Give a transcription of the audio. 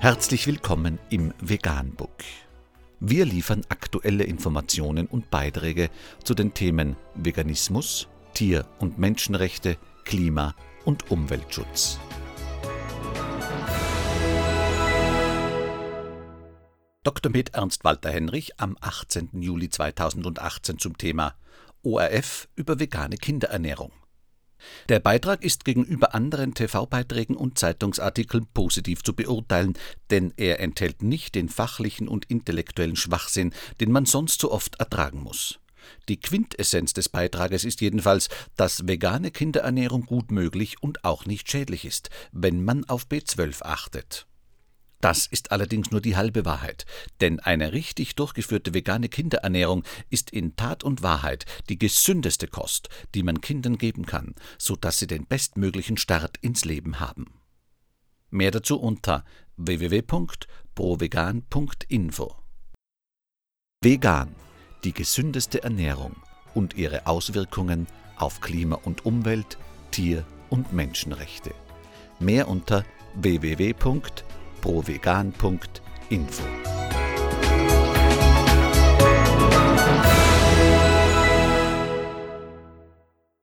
Herzlich willkommen im Veganbook. Wir liefern aktuelle Informationen und Beiträge zu den Themen Veganismus, Tier- und Menschenrechte, Klima- und Umweltschutz. Dr. Med Ernst Walter Henrich am 18. Juli 2018 zum Thema ORF über vegane Kinderernährung. Der Beitrag ist gegenüber anderen TV-Beiträgen und Zeitungsartikeln positiv zu beurteilen, denn er enthält nicht den fachlichen und intellektuellen Schwachsinn, den man sonst so oft ertragen muss. Die Quintessenz des Beitrages ist jedenfalls, dass vegane Kinderernährung gut möglich und auch nicht schädlich ist, wenn man auf B12 achtet. Das ist allerdings nur die halbe Wahrheit, denn eine richtig durchgeführte vegane Kinderernährung ist in Tat und Wahrheit die gesündeste Kost, die man Kindern geben kann, so dass sie den bestmöglichen Start ins Leben haben. Mehr dazu unter www.provegan.info. Vegan, die gesündeste Ernährung und ihre Auswirkungen auf Klima und Umwelt, Tier- und Menschenrechte. Mehr unter www.provegan.info provegan.info.